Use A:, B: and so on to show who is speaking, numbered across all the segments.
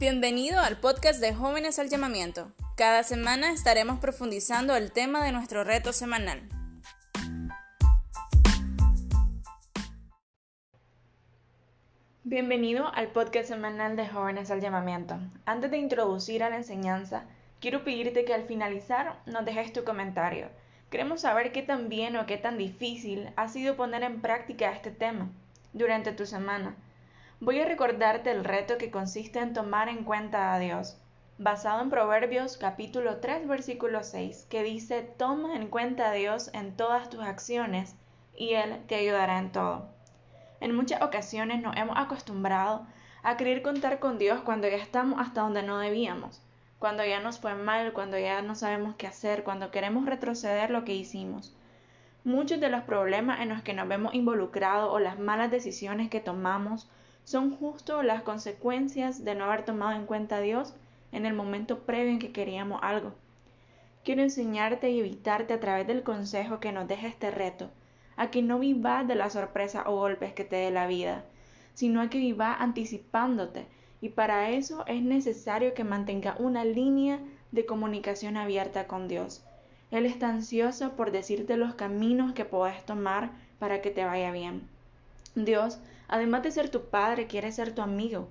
A: Bienvenido al podcast de Jóvenes al Llamamiento. Cada semana estaremos profundizando el tema de nuestro reto semanal. Bienvenido al podcast semanal de Jóvenes al Llamamiento. Antes de introducir a la enseñanza, quiero pedirte que al finalizar nos dejes tu comentario. Queremos saber qué tan bien o qué tan difícil ha sido poner en práctica este tema durante tu semana. Voy a recordarte el reto que consiste en tomar en cuenta a Dios, basado en Proverbios capítulo 3 versículo 6, que dice, toma en cuenta a Dios en todas tus acciones y Él te ayudará en todo. En muchas ocasiones nos hemos acostumbrado a querer contar con Dios cuando ya estamos hasta donde no debíamos, cuando ya nos fue mal, cuando ya no sabemos qué hacer, cuando queremos retroceder lo que hicimos. Muchos de los problemas en los que nos vemos involucrados o las malas decisiones que tomamos son justo las consecuencias de no haber tomado en cuenta a Dios en el momento previo en que queríamos algo. Quiero enseñarte y evitarte a través del consejo que nos deja este reto a que no vivas de la sorpresa o golpes que te dé la vida, sino a que vivas anticipándote. Y para eso es necesario que mantenga una línea de comunicación abierta con Dios. Él está ansioso por decirte los caminos que puedes tomar para que te vaya bien. Dios, además de ser tu Padre, quiere ser tu amigo,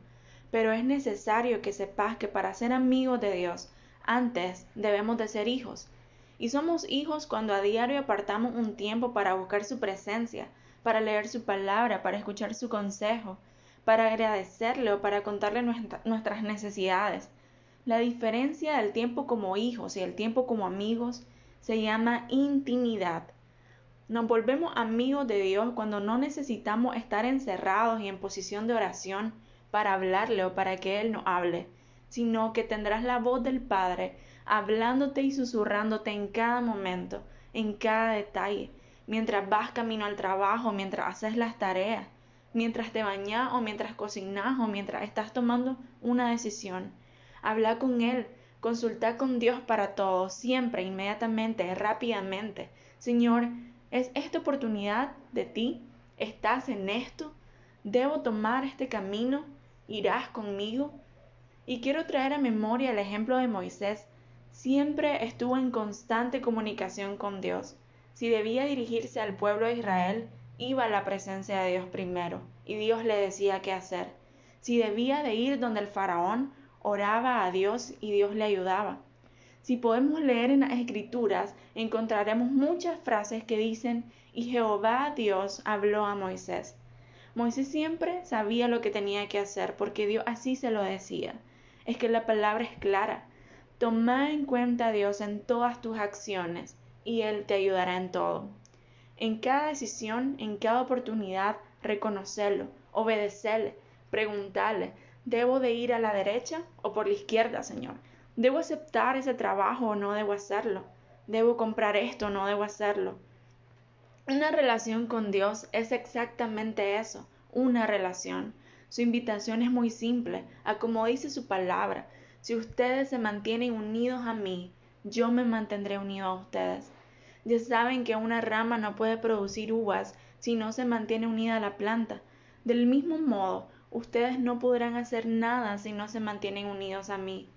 A: pero es necesario que sepas que para ser amigos de Dios, antes debemos de ser hijos, y somos hijos cuando a diario apartamos un tiempo para buscar su presencia, para leer su palabra, para escuchar su consejo, para agradecerle o para contarle nuestras necesidades. La diferencia del tiempo como hijos y el tiempo como amigos se llama intimidad. Nos volvemos amigos de Dios cuando no necesitamos estar encerrados y en posición de oración para hablarle o para que Él nos hable, sino que tendrás la voz del Padre hablándote y susurrándote en cada momento, en cada detalle, mientras vas camino al trabajo, mientras haces las tareas, mientras te bañas o mientras cocinas o mientras estás tomando una decisión. Habla con Él, consulta con Dios para todo, siempre, inmediatamente, rápidamente. Señor, ¿es esta oportunidad de ti? ¿Estás en esto? ¿Debo tomar este camino? ¿Irás conmigo? Y quiero traer a memoria el ejemplo de Moisés, siempre estuvo en constante comunicación con Dios. Si debía dirigirse al pueblo de Israel, iba a la presencia de Dios primero, y Dios le decía qué hacer. Si debía de ir donde el faraón, oraba a Dios y Dios le ayudaba. Si podemos leer en las escrituras, encontraremos muchas frases que dicen, y Jehová Dios habló a Moisés. Moisés siempre sabía lo que tenía que hacer porque Dios así se lo decía. Es que la palabra es clara. Toma en cuenta a Dios en todas tus acciones y Él te ayudará en todo. En cada decisión, en cada oportunidad, reconocerlo, obedecerle, preguntarle, ¿debo de ir a la derecha o por la izquierda, Señor? ¿Debo aceptar ese trabajo o no debo hacerlo? ¿Debo comprar esto o no debo hacerlo? Una relación con Dios es exactamente eso, una relación. Su invitación es muy simple, a como dice su palabra, si ustedes se mantienen unidos a mí, yo me mantendré unido a ustedes. Ya saben que una rama no puede producir uvas si no se mantiene unida a la planta. Del mismo modo, ustedes no podrán hacer nada si no se mantienen unidos a mí.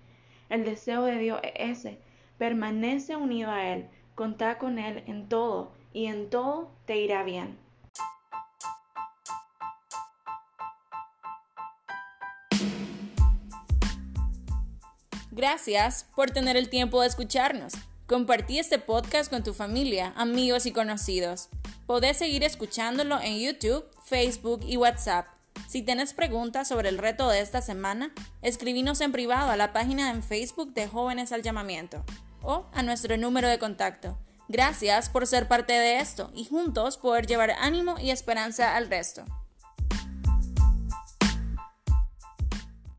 A: El deseo de Dios es ese. Permanece unido a Él, contá con Él en todo, y en todo te irá bien. Gracias por tener el tiempo de escucharnos. Compartí este podcast con tu familia, amigos y conocidos. Podés seguir escuchándolo en YouTube, Facebook y WhatsApp. Si tienes preguntas sobre el reto de esta semana, escribinos en privado a la página en Facebook de Jóvenes al Llamamiento o a nuestro número de contacto. Gracias por ser parte de esto y juntos poder llevar ánimo y esperanza al resto.